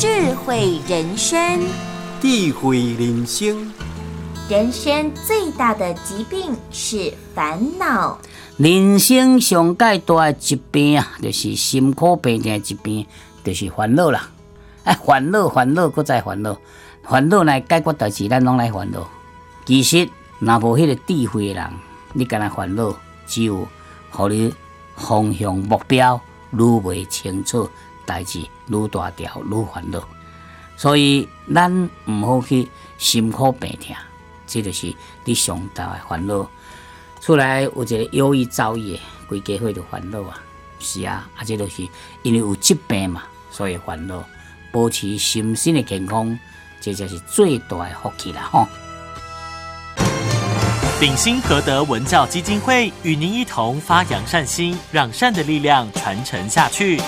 智慧人生，智慧人生。人生最大的疾病是烦恼。人生上界大的疾病啊，就是心苦病的疾病，就是烦恼啦。哎，烦恼，烦恼，搁再烦恼，烦恼来解决代志，咱拢来烦恼。其实，若无迄个智慧的人，你干那烦恼，只有互你方向目标愈未清楚，代志愈大条，愈烦恼。所以，咱毋好去辛苦病痛。这就是你上大的烦恼。出来有一个忧郁、躁郁，规家伙就烦恼啊！是啊，啊，这就是因为有疾病嘛，所以烦恼。保持身心的健康，这才是最大的福气啦！吼。鼎新和德文教基金会与您一同发扬善心，让善的力量传承下去。